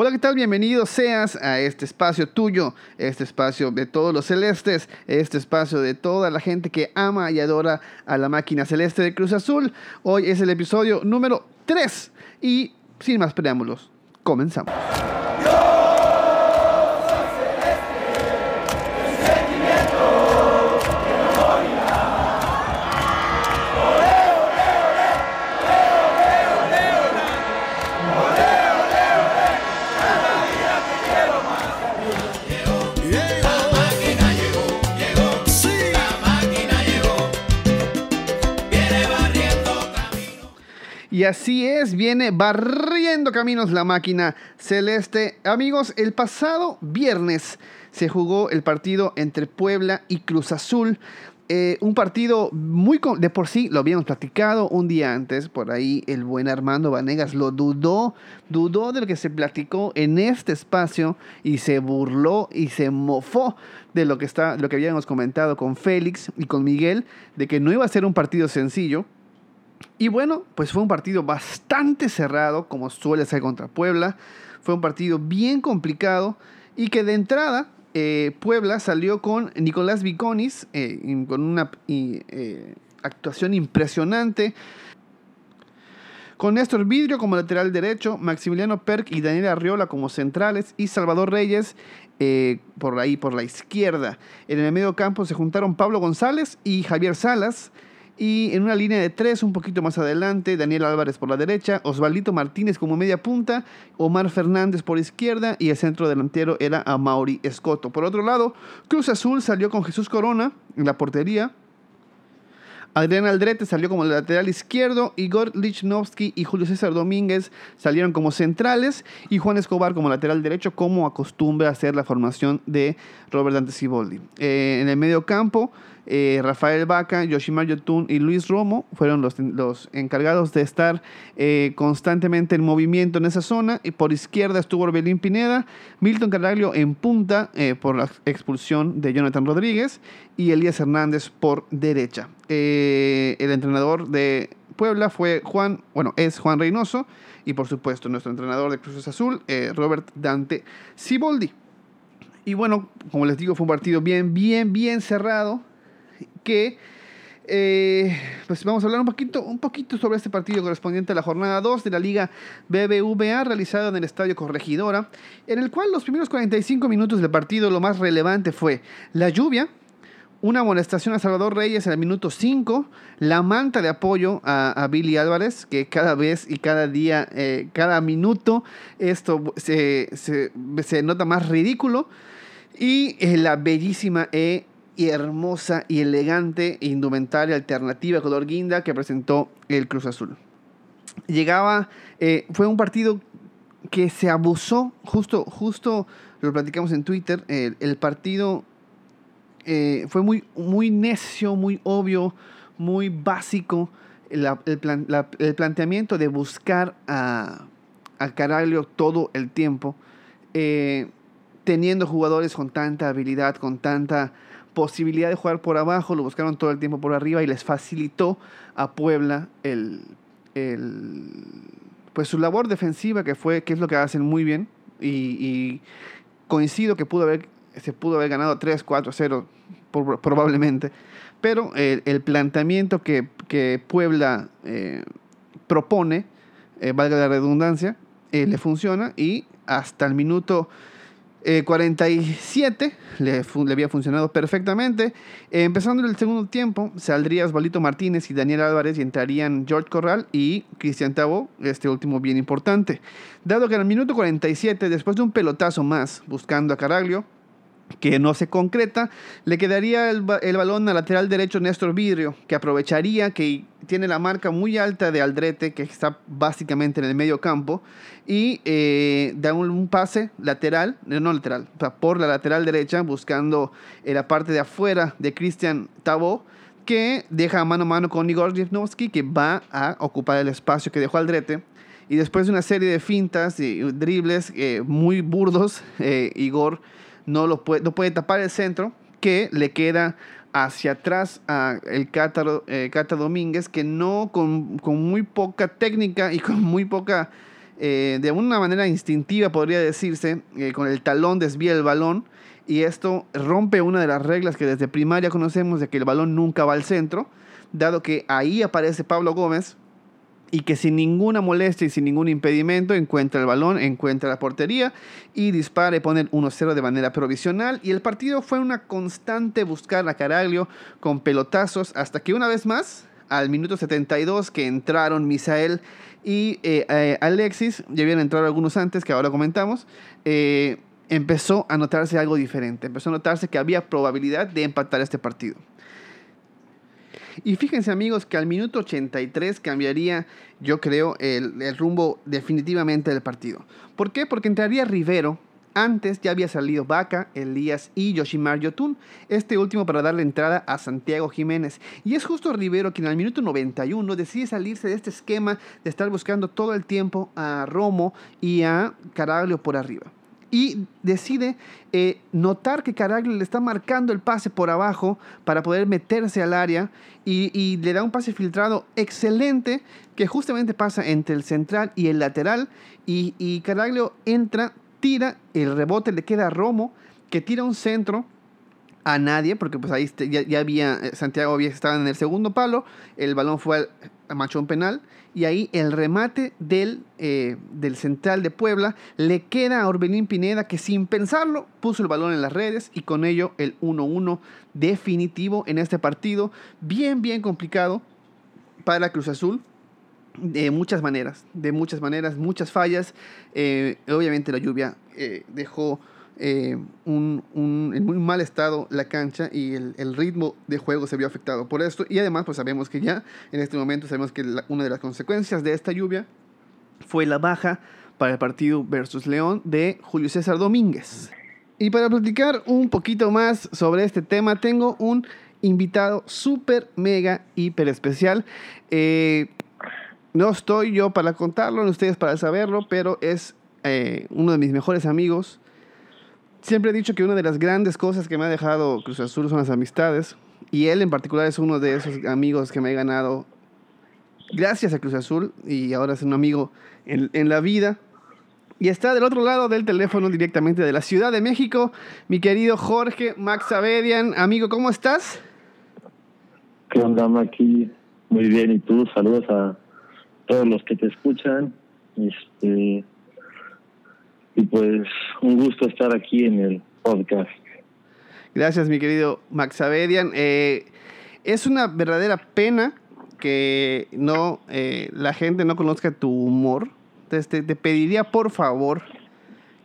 Hola, ¿qué tal? Bienvenido seas a este espacio tuyo, este espacio de todos los celestes, este espacio de toda la gente que ama y adora a la máquina celeste de Cruz Azul. Hoy es el episodio número 3 y sin más preámbulos, comenzamos. Así es, viene barriendo caminos la máquina celeste. Amigos, el pasado viernes se jugó el partido entre Puebla y Cruz Azul. Eh, un partido muy de por sí, lo habíamos platicado un día antes, por ahí el buen Armando Vanegas lo dudó, dudó de lo que se platicó en este espacio y se burló y se mofó de lo que, está, lo que habíamos comentado con Félix y con Miguel, de que no iba a ser un partido sencillo, y bueno, pues fue un partido bastante cerrado, como suele ser contra Puebla. Fue un partido bien complicado y que de entrada eh, Puebla salió con Nicolás Viconis, eh, con una eh, actuación impresionante. Con Néstor Vidrio como lateral derecho, Maximiliano Perk y Daniel Arriola como centrales y Salvador Reyes por ahí por la izquierda. En el medio campo se juntaron Pablo González y Javier Salas. Y en una línea de tres, un poquito más adelante, Daniel Álvarez por la derecha, Osvaldito Martínez como media punta, Omar Fernández por izquierda y el centro delantero era a Mauri Escoto. Por otro lado, Cruz Azul salió con Jesús Corona en la portería. Adrián Aldrete salió como lateral izquierdo, Igor Lichnowsky y Julio César Domínguez salieron como centrales y Juan Escobar como lateral derecho, como acostumbra hacer la formación de Robert Dante Ciboldi. Eh, en el medio campo, eh, Rafael Vaca, Yoshimar Yotun y Luis Romo fueron los, los encargados de estar eh, constantemente en movimiento en esa zona. Y por izquierda estuvo Orbelín Pineda, Milton Caraglio en punta eh, por la expulsión de Jonathan Rodríguez y Elías Hernández por derecha. el entrenador de Puebla fue Juan, bueno, es Juan Reynoso y por supuesto nuestro entrenador de Cruces Azul, Robert Dante Ciboldi. Y bueno, como les digo, fue un partido bien, bien, bien cerrado que eh, pues vamos a hablar un poquito, un poquito sobre este partido correspondiente a la jornada 2 de la Liga BBVA realizada en el Estadio Corregidora, en el cual los primeros 45 minutos del partido lo más relevante fue la lluvia, una amonestación a Salvador Reyes en el minuto 5, la manta de apoyo a, Billy Álvarez, que cada vez y cada día, eh, cada minuto, esto se, nota más ridículo, y eh, la bellísima E y hermosa y elegante indumentaria alternativa color guinda que presentó el Cruz Azul. Llegaba, eh, fue un partido que se abusó, justo, justo lo platicamos en Twitter, el, partido eh, fue muy, muy necio, muy obvio, muy básico, el, planteamiento de buscar a, a Caraglio todo el tiempo, eh, teniendo jugadores con tanta habilidad, con tanta posibilidad de jugar por abajo, lo buscaron todo el tiempo por arriba y les facilitó a Puebla el, pues su labor defensiva, que fue, que es lo que hacen muy bien. Y, coincido que pudo haber, se pudo haber ganado 3, 4, 0 probablemente. Pero el, planteamiento que, Puebla eh, propone, eh, valga la redundancia, eh, le funciona y hasta el minuto 47 eh, le, había funcionado perfectamente. Eh, empezando el segundo tiempo, saldría Osvalito Martínez y Daniel Álvarez y entrarían George Corral y Cristian Tabo, este último bien importante. Dado que en el minuto 47, después de un pelotazo más buscando a Caraglio, que no se concreta, le quedaría el, balón al lateral derecho Néstor Vidrio, que aprovecharía que tiene la marca muy alta de Aldrete, que está básicamente en el medio campo, y eh, da un, pase lateral, eh, no lateral, por la lateral derecha, buscando en la parte de afuera de Cristian Tabo, que deja mano a mano con Igor Jevnovsky, que va a ocupar el espacio que dejó Aldrete. Y después de una serie de fintas y dribles eh, muy burdos, Igor no, lo puede, no puede tapar el centro, que le queda hacia atrás a el eh, Cata, Domínguez, que no con, muy poca técnica y con muy poca eh, de una manera instintiva, podría decirse, eh, con el talón desvía el balón y esto rompe una de las reglas que desde primaria conocemos de que el balón nunca va al centro, dado que ahí aparece Pablo Gómez y que sin ninguna molestia y sin ningún impedimento encuentra el balón, encuentra la portería y dispara y pone 1-0 de manera provisional. Y el partido fue una constante buscar a Caraglio con pelotazos hasta que una vez más, al minuto 72 que entraron Misael y eh, eh, Alexis, ya habían entrado algunos antes que ahora comentamos, eh, empezó a notarse algo diferente, empezó a notarse que había probabilidad de empatar este partido. Y fíjense amigos que al minuto 83 cambiaría, yo creo, el, el, rumbo definitivamente del partido. ¿Por qué? Porque entraría Rivero. Antes ya había salido Vaca, Elías y Yoshimar Yotun, este último para darle entrada a Santiago Jiménez. Y es justo Rivero quien al minuto 91 decide salirse de este esquema de estar buscando todo el tiempo a Romo y a Caraglio por arriba y decide eh, notar que Caraglio le está marcando el pase por abajo para poder meterse al área y, le da un pase filtrado excelente que justamente pasa entre el central y el lateral y, Caraglio entra, tira, el rebote le queda a Romo que tira un centro a nadie, porque pues ahí ya, había, eh, Santiago había estado en el segundo palo, el balón fue a machón penal, y ahí el remate del, eh, del central de Puebla le queda a Orbelín Pineda, que sin pensarlo puso el balón en las redes, y con ello el 1-1 definitivo en este partido, bien, bien complicado para Cruz Azul, de muchas maneras, de muchas maneras, muchas fallas. Eh, obviamente la lluvia dejó eh, un, en muy mal estado la cancha y el, ritmo de juego se vio afectado por esto. Y además, pues sabemos que ya en este momento sabemos que una de las consecuencias de esta lluvia fue la baja para el partido versus León de Julio César Domínguez. Y para platicar un poquito más sobre este tema, tengo un invitado súper, mega, hiper especial. Eh, no estoy yo para contarlo, ni ustedes para saberlo, pero es eh, uno de mis mejores amigos Siempre he dicho que una de las grandes cosas que me ha dejado Cruz Azul son las amistades. Y él en particular es uno de esos amigos que me he ganado gracias a Cruz Azul. Y ahora es un amigo en, en la vida. Y está del otro lado del teléfono directamente de la Ciudad de México, mi querido Jorge Max Abedian. Amigo, ¿cómo estás? ¿Qué onda, Maki? Muy bien, ¿y tú? Saludos a todos los que te escuchan. Este, y pues un gusto estar aquí en el podcast. Gracias, mi querido Max Abedian. Eh, es una verdadera pena que no eh, la gente no conozca tu humor. Entonces, te, pediría por favor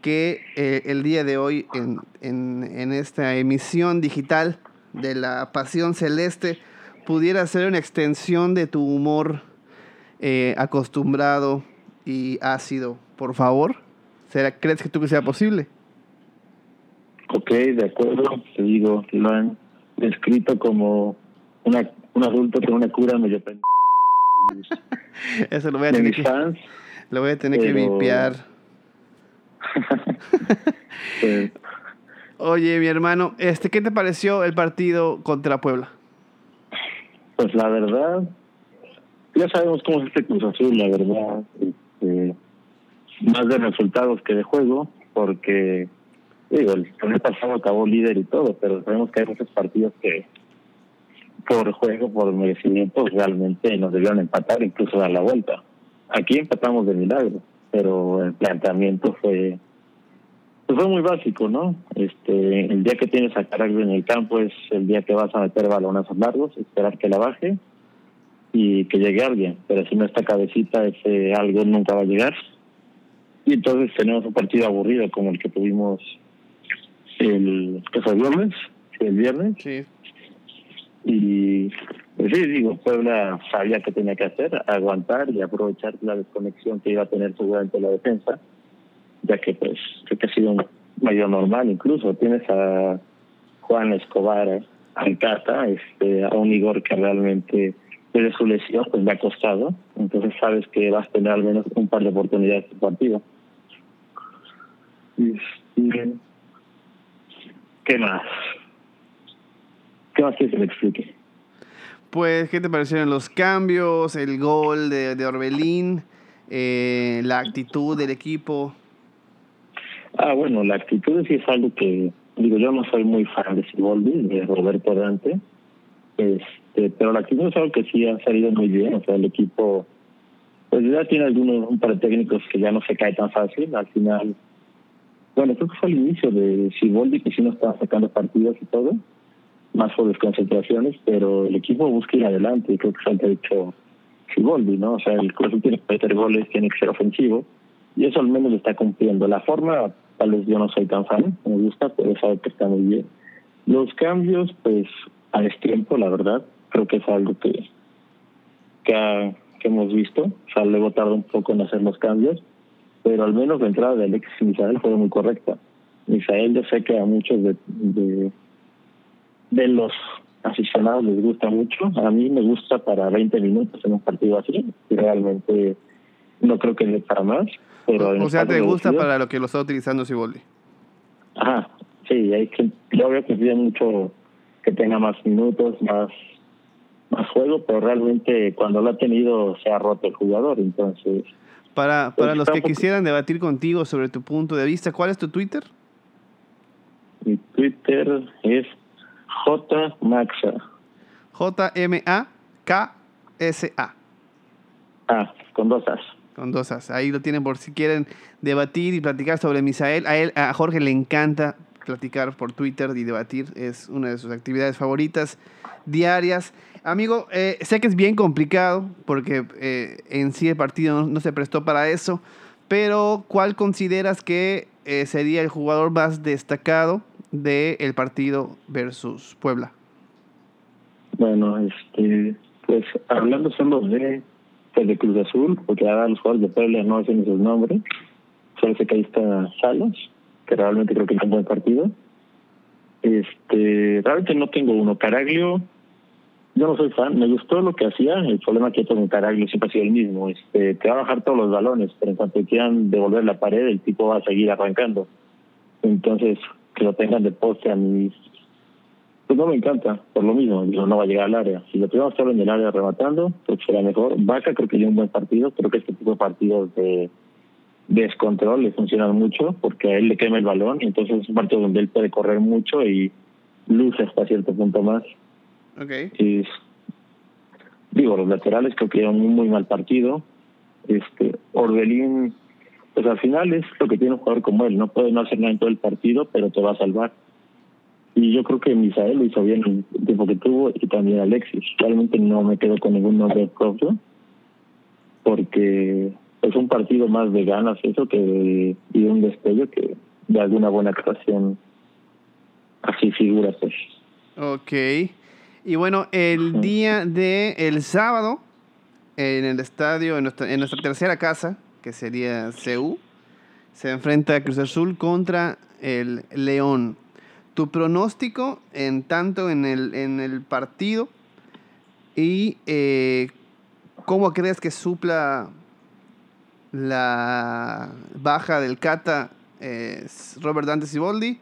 que eh, el día de hoy en, en, esta emisión digital de la Pasión Celeste pudiera ser una extensión de tu humor acostumbrado y ácido, por favor. ¿Crees que tú que sea posible? Ok, de acuerdo. Te digo, lo han descrito como una, un adulto con una cura medio Eso lo voy a tener que, lo voy a tener que vipiar. Oye, mi hermano, este, ¿qué te pareció el partido contra Puebla? Pues la verdad, ya sabemos cómo es este Cruz Azul, la verdad. Más de resultados que de juego, porque digo, el torneo pasado acabó líder y todo, pero sabemos que hay muchos partidos que por juego, por merecimiento, realmente nos debieron empatar, incluso dar la vuelta. Aquí empatamos de milagro, pero el planteamiento fue pues fue muy básico, ¿no? Este, el día que tienes a Caragua en el campo es el día que vas a meter balonazos largos, esperar que la baje y que llegue alguien, pero si no está cabecita ese algo nunca va a llegar y entonces tenemos un partido aburrido como el que tuvimos el que fue viernes, el viernes. Sí. Y pues sí, digo, Puebla sabía que tenía que hacer, aguantar y aprovechar la desconexión que iba a tener seguramente la defensa, ya que pues creo que ha sido un medio normal incluso. Tienes a Juan Escobar Alcata, este, a un Igor que realmente desde su lesión pues le ha costado, entonces sabes que vas a tener al menos un par de oportunidades de partido. Este, ¿Qué más? ¿Qué más quieres que me explique? Pues, ¿qué te parecieron los cambios? El gol de, de Orbelín. eh, la actitud del equipo. Ah, bueno, la actitud sí es algo que, digo, yo no soy muy fan de Siboldi, de Roberto Dante, este, pero la actitud es algo que sí ha salido muy bien, o sea, el equipo, pues ya tiene algunos, un par de técnicos que ya no se cae tan fácil, al final, bueno, creo que fue el inicio de Siboldi, que sí no estaba sacando partidos y todo, más por desconcentraciones, pero el equipo busca ir adelante y creo que se ha hecho Siboldi, ¿no? O sea, el Cruz tiene que meter goles, tiene que ser ofensivo y eso al menos lo está cumpliendo. La forma, tal vez yo no soy tan fan, me gusta, pero algo que está muy bien. Los cambios, pues, a destiempo, la verdad, creo que es algo que, que, hemos visto. O sea, luego tardó un poco en hacer los cambios, pero al menos la entrada de Alexis Misael fue muy correcta. Misael, yo sé que a muchos de, de, de los aficionados les gusta mucho. A mí me gusta para 20 minutos en un partido así. Realmente no creo que le para más. Pero o sea, ¿te gusta para lo que lo está utilizando Siboldi? Ajá, sí. Hay que, yo veo que pide mucho que tenga más minutos, más más juego, pero realmente cuando lo ha tenido se ha roto el jugador. Entonces. Para, para los que quisieran debatir contigo sobre tu punto de vista, ¿cuál es tu Twitter? Mi Twitter es J Maxa. J-M-A-K-S-A. Ah, con dos As. Con dos As. Ahí lo tienen por si quieren debatir y platicar sobre Misael. A, él, a Jorge le encanta platicar por Twitter y debatir. Es una de sus actividades favoritas diarias. Amigo, eh, sé que es bien complicado porque eh, en sí el partido no, se prestó para eso, pero ¿cuál consideras que eh, sería el jugador más destacado del partido versus Puebla? Bueno, este, pues hablando solo de, pues de Cruz Azul, porque ahora los jugadores de Puebla no hacen esos nombres, solo que ahí Salas, que realmente creo que es un buen partido. Este, realmente no tengo uno. Caraglio, yo no soy fan, me gustó lo que hacía, el problema que con Caraglio siempre ha sido el mismo, este, te va a bajar todos los balones, pero en cuanto quieran devolver la pared, el tipo va a seguir arrancando. Entonces, que lo tengan de poste a mí, pues no me encanta, por lo mismo, digo, no va a llegar al área. Si lo tenemos solo en el área rematando, pues será mejor. Vaca creo que dio un buen partido, creo que este tipo de partidos de descontrol le funcionan mucho porque a él le quema el balón y entonces es un partido donde él puede correr mucho y luce hasta cierto punto más. Okay. Y, digo, los laterales creo que dieron un muy mal partido. Este, Orbelín pues al final es lo que tiene un jugador como él, no puede no hacer nada en todo el partido, pero te va a salvar. Y yo creo que Misael lo hizo bien el tiempo que tuvo y también Alexis. Realmente no me quedo con ningún nombre propio, porque es un partido más de ganas eso que de, y un destello que de alguna buena actuación así figura pues. Ok. Y bueno, el día de el sábado, en el estadio, en nuestra, en nuestra tercera casa, que sería CU, se enfrenta a Cruz Azul contra el León. Tu pronóstico en tanto en el, en el partido y eh, cómo crees que supla la baja del Cata Robert Dante Siboldi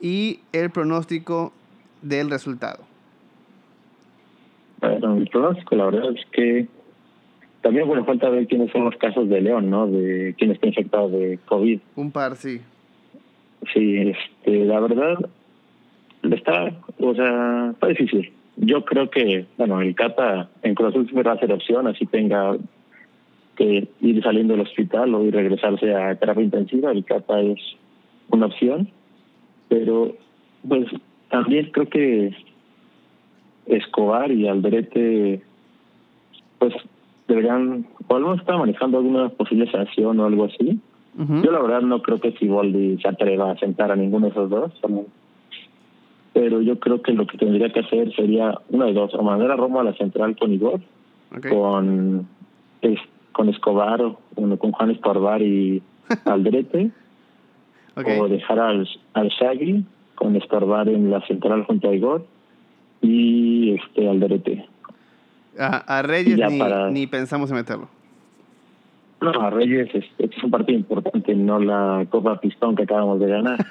y el pronóstico del resultado. Bueno, el pronóstico la verdad es que también, bueno, falta ver quiénes son los casos de León, ¿no? De quién está infectado de COVID. Un par, sí. Sí, este, la verdad, está, o sea, está difícil. Yo creo que, bueno, el Cata en Cruz Azul va a ser opción, así tenga que ir saliendo del hospital o ir regresarse a terapia intensiva, el Cata es una opción. Pero, pues, también creo que Escobar y Alderete, pues deberían, o alguno está manejando alguna posible sanción o algo así. Yo la verdad no creo que Siboldi se atreva a sentar a ninguno de esos dos. Pero yo creo que lo que tendría que hacer sería una de dos, o mandar a Roma a la central con Igor, con, con Escobar, o con Juan Escobar y Aldrete, o dejar al, al Shaggy con Escobar en la central junto a Igor y este Alderete. A, Reyes ni, ni, pensamos en meterlo. No, a Reyes es, es, un partido importante, no la Copa Pistón que acabamos de ganar.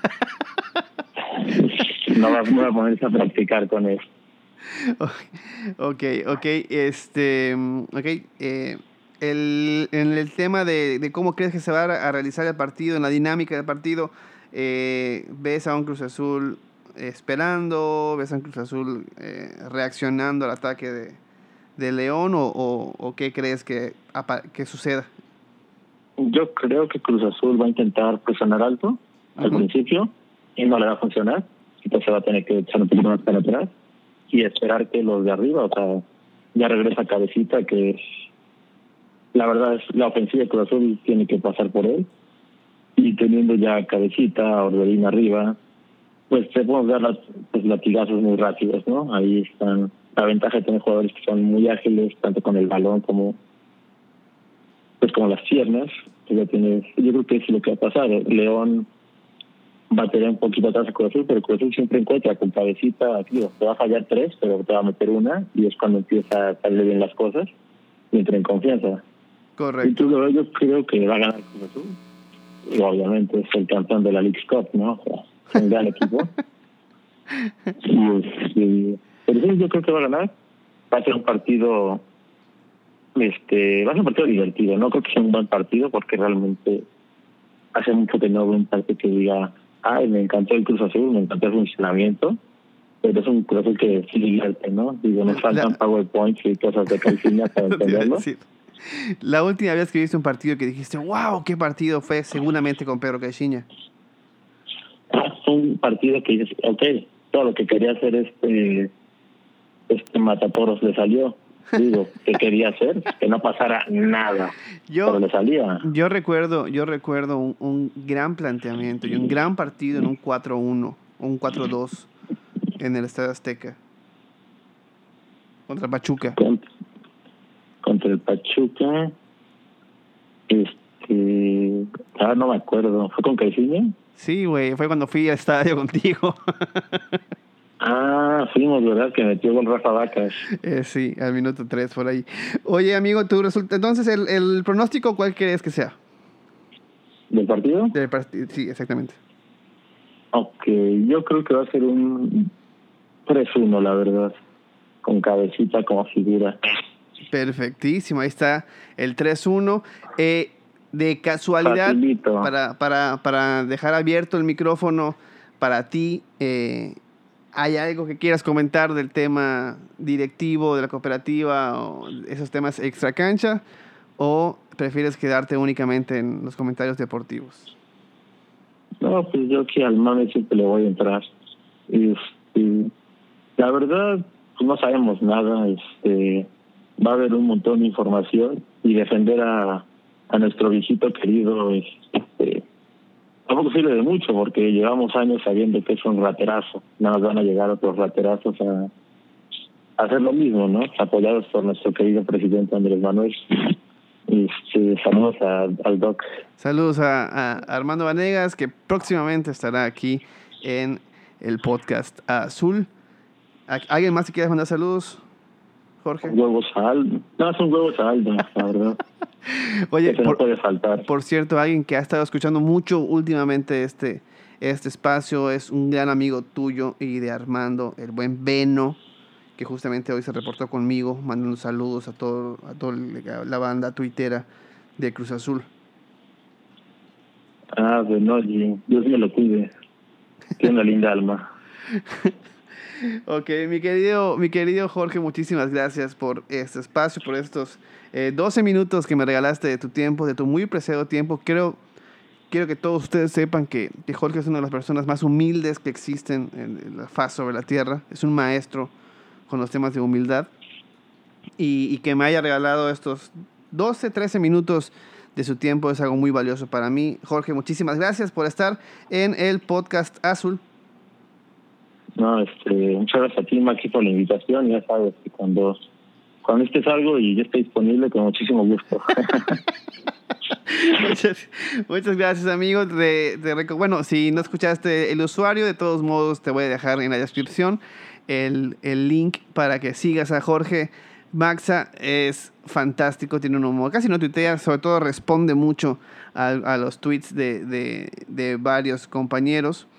no va, a ponerse a practicar con eso. Ok, ok, este, ok, eh, el, en el tema de, de, cómo crees que se va a realizar el partido, en la dinámica del partido, eh, ves a un Cruz Azul esperando, ves a un Cruz Azul eh, reaccionando al ataque de, de León o, o, qué crees que, que suceda? Yo creo que Cruz Azul va a intentar presionar alto al principio y no le va a funcionar. Entonces va a tener que echar un poquito más para atrás y esperar que los de arriba, o sea, ya regresa Cabecita, que la verdad es la ofensiva de Cruz Azul tiene que pasar por él. Y teniendo ya Cabecita, Ordelín arriba, pues se pueden dar las, pues, latigazos muy rápidos, ¿no? Ahí están la ventaja de tener jugadores que son muy ágiles, tanto con el balón como pues como las piernas. Ya tiene, yo creo que es lo que va a pasar. León va a tener un poquito atrás a Cruz pero Cruz siempre encuentra con cabecita, tío, te va a fallar tres, pero te va a meter una, y es cuando empieza a salir bien las cosas y entra en confianza. Correcto. Y tú, yo creo que va a ganar Cruz Y obviamente es el campeón de la League Cup, ¿no? O sea, es un gran equipo. y, pero sí, yo creo que va a ganar. Va a ser un partido, este, va a ser un partido divertido. No creo que sea un buen partido porque realmente hace mucho que no veo un partido que diga, ay, me encantó el Cruz Azul, me encantó el funcionamiento. Pero es un Cruz Azul que sí divierte, ¿no? Digo, nos faltan PowerPoints y cosas de calcinia para entenderlo. La última vez que viste un partido que dijiste, wow, qué partido fue, seguramente con Pedro Caixinha. Fue un partido que dices, ok, todo lo que quería hacer este este Mataporos le salió. Digo, ¿qué quería hacer? Que no pasara nada. Yo, pero le salía. Yo recuerdo, yo recuerdo un, gran planteamiento y un gran partido en un 4-1, un 4-2 en el Estadio Azteca. Contra Pachuca. Contra, el Pachuca. Este. Ah, no me acuerdo. ¿Fue con Caixinha? Sí, güey. Fue cuando fui al estadio contigo. Ah, fuimos, ¿verdad? Que metió con Rafa Vacas. Eh, sí, al minuto 3 por ahí. Oye, amigo, tu resulta entonces, el, el pronóstico, ¿cuál crees que sea? ¿Del partido? Del partido, sí, exactamente. Ok, yo creo que va a ser un 3-1, la verdad. Con cabecita como figura. Perfectísimo, ahí está el 3-1. Eh, de casualidad, para, para, para dejar abierto el micrófono para ti, eh, ¿Hay algo que quieras comentar del tema directivo de la cooperativa o esos temas extra cancha? ¿O prefieres quedarte únicamente en los comentarios deportivos? No, pues yo aquí al mame siempre le voy a entrar. Este, la verdad, pues no sabemos nada. Este, va a haber un montón de información y defender a, a nuestro viejito querido este, tampoco sirve de mucho porque llevamos años sabiendo que es un raterazo. Nada más van a llegar otros raterazos a, hacer lo mismo, ¿no? Apoyados por nuestro querido presidente Andrés Manuel. Este, saludos al Doc. Saludos a, Armando Vanegas, que próximamente estará aquí en el podcast Azul. ¿Alguien más que quiera mandar saludos? Jorge. Huevos al. No, son huevos al, la verdad. Oye, por, puede faltar. por cierto, alguien que ha estado escuchando mucho últimamente este, este espacio es un gran amigo tuyo y de Armando, el buen Beno, que justamente hoy se reportó conmigo, mandando saludos a todo, a toda la banda tuitera de Cruz Azul. Ah, bueno, Dios me lo cuide. Tiene una linda alma. ok, mi querido, mi querido Jorge, muchísimas gracias por este espacio, por estos 12 eh, minutos que me regalaste de tu tiempo, de tu muy preciado tiempo. Quiero, quiero que todos ustedes sepan que, que, Jorge es una de las personas más humildes que existen en la faz sobre la tierra. Es un maestro con los temas de humildad. Y, y que me haya regalado estos 12, 13 minutos de su tiempo es algo muy valioso para mí. Jorge, muchísimas gracias por estar en el podcast Azul. No, este, muchas gracias a ti, Maxi, por la invitación. Ya sabes que cuando cuando estés algo y yo esté disponible, con muchísimo gusto. muchas, gracias, amigos. De, bueno, si no escuchaste el usuario, de todos modos te voy a dejar en la descripción el, el link para que sigas a Jorge. Maxa es fantástico, tiene un humor, casi no tuitea, sobre todo responde mucho a, a los tweets de, de, de varios compañeros.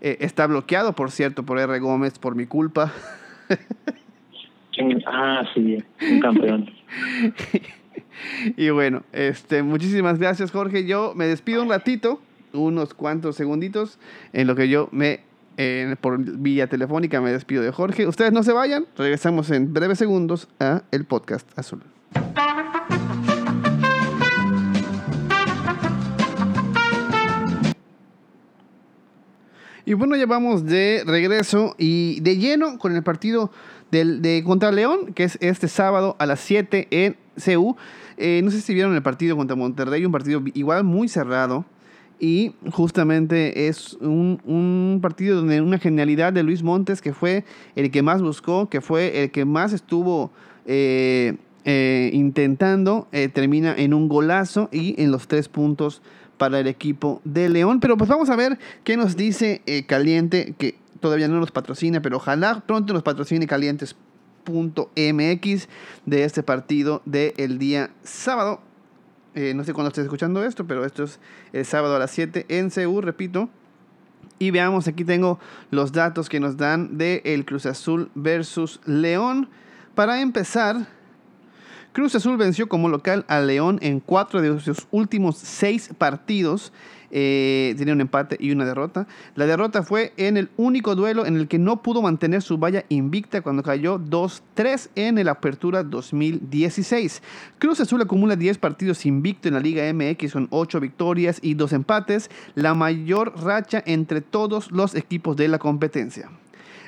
Eh, está bloqueado, por cierto, por R. Gómez por mi culpa. Ah, sí, un campeón. y bueno, este, muchísimas gracias, Jorge. Yo me despido un ratito, unos cuantos segunditos, en lo que yo me, por vía telefónica, me despido de Jorge. Ustedes no se vayan, regresamos en breves segundos a el podcast azul. Y bueno, ya vamos de regreso y de lleno con el partido del, de contra León, que es este sábado a las 7 en CU. Eh, no sé si vieron el partido contra Monterrey, un partido igual muy cerrado. Y justamente es un, un, partido donde una genialidad de Luis Montes, que fue el que más buscó, que fue el que más estuvo eh, eh, intentando, termina en un golazo y en los tres puntos para el equipo de León. Pero pues vamos a ver qué nos dice Caliente, que todavía no nos patrocina, pero ojalá pronto nos patrocine calientes.mx de este partido del día sábado. Eh, no sé cuándo estés escuchando esto, pero esto es el sábado a las 7 en CU, repito. Y veamos, aquí tengo los datos que nos dan de el Cruz Azul versus León. Para empezar, Cruz Azul venció como local a León en cuatro de sus últimos seis partidos eh, tiene un empate y una derrota. La derrota fue en el único duelo en el que no pudo mantener su valla invicta cuando cayó 2-3 en el Apertura 2016. Cruz Azul acumula 10 partidos invicto en la Liga MX con 8 victorias y 2 empates, la mayor racha entre todos los equipos de la competencia.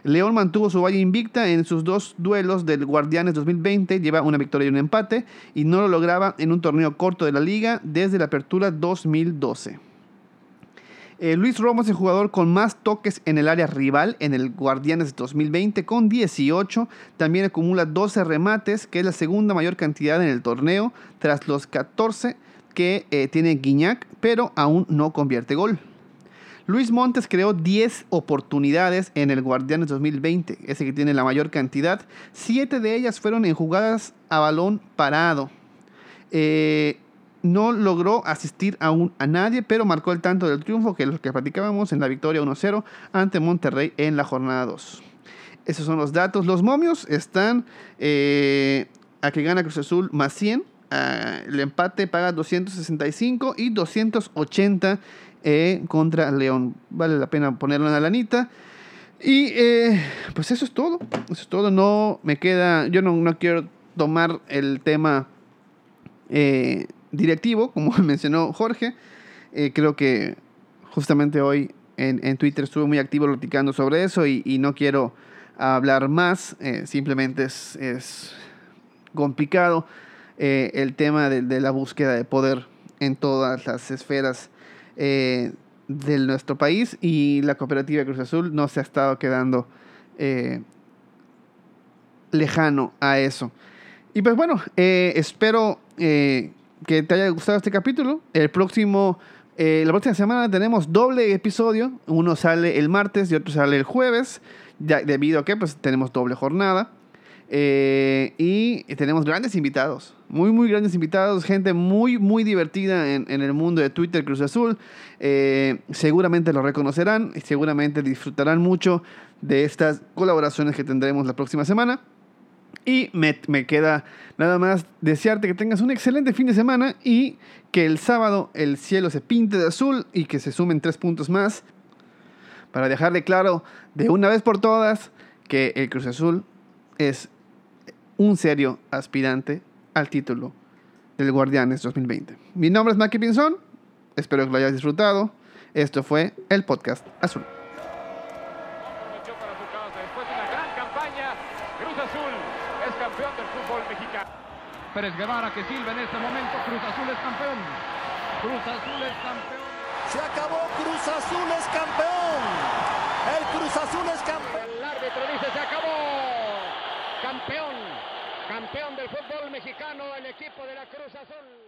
León mantuvo su valla invicta en sus dos duelos del Guardianes 2020, lleva una victoria y un empate, y no lo lograba en un torneo corto de la liga desde la apertura 2012. Eh, Luis Romo es el jugador con más toques en el área rival en el Guardianes 2020 con 18. También acumula 12 remates, que es la segunda mayor cantidad en el torneo, tras los 14 que eh, tiene Guiñac, pero aún no convierte gol. Luis Montes creó 10 oportunidades en el Guardianes 2020, ese que tiene la mayor cantidad. Siete de ellas fueron en jugadas a balón parado. Eh, no logró asistir aún a nadie, pero marcó el tanto del triunfo que los que platicábamos en la victoria 1-0 ante Monterrey en la jornada 2. Esos son los datos. Los momios están eh, a que gana Cruz Azul más 100. Ah, el empate paga 265 y 280 eh, contra León. Vale la pena ponerle una lanita. Y eh, pues eso es todo. Eso es todo. No me queda. Yo no, no quiero tomar el tema directivo, como mencionó Jorge. Eh, creo que justamente hoy en, Twitter estuve muy activo platicando sobre eso y, no quiero hablar más. Eh, simplemente es, complicado eh, el tema de, la búsqueda de poder en todas las esferas de nuestro país y la cooperativa Cruz Azul no se ha estado quedando lejano a eso. Y pues bueno, espero que te haya gustado este capítulo. El próximo, eh, la próxima semana tenemos doble episodio. Uno sale el martes y otro sale el jueves. Ya, debido a que pues tenemos doble jornada. Eh, y tenemos grandes invitados, muy, muy grandes invitados, gente muy, muy divertida en, en el mundo de Twitter Cruz Azul. Eh, seguramente lo reconocerán y seguramente disfrutarán mucho de estas colaboraciones que tendremos la próxima semana. Y me, me, queda nada más desearte que tengas un excelente fin de semana y que el sábado el cielo se pinte de azul y que se sumen tres puntos más para dejarle claro de una vez por todas que el Cruz Azul es un serio aspirante al título del Guardianes 2020. Mi nombre es Maki Pinzón, espero que lo hayas disfrutado. Esto fue el podcast Azul. Pérez Guevara que silba en este momento. Cruz Azul es campeón. Cruz Azul es campeón. Se acabó, Cruz Azul es campeón. El Cruz Azul es campeón. El árbitro dice se acabó. Campeón. Campeón del fútbol mexicano, el equipo de la Cruz Azul.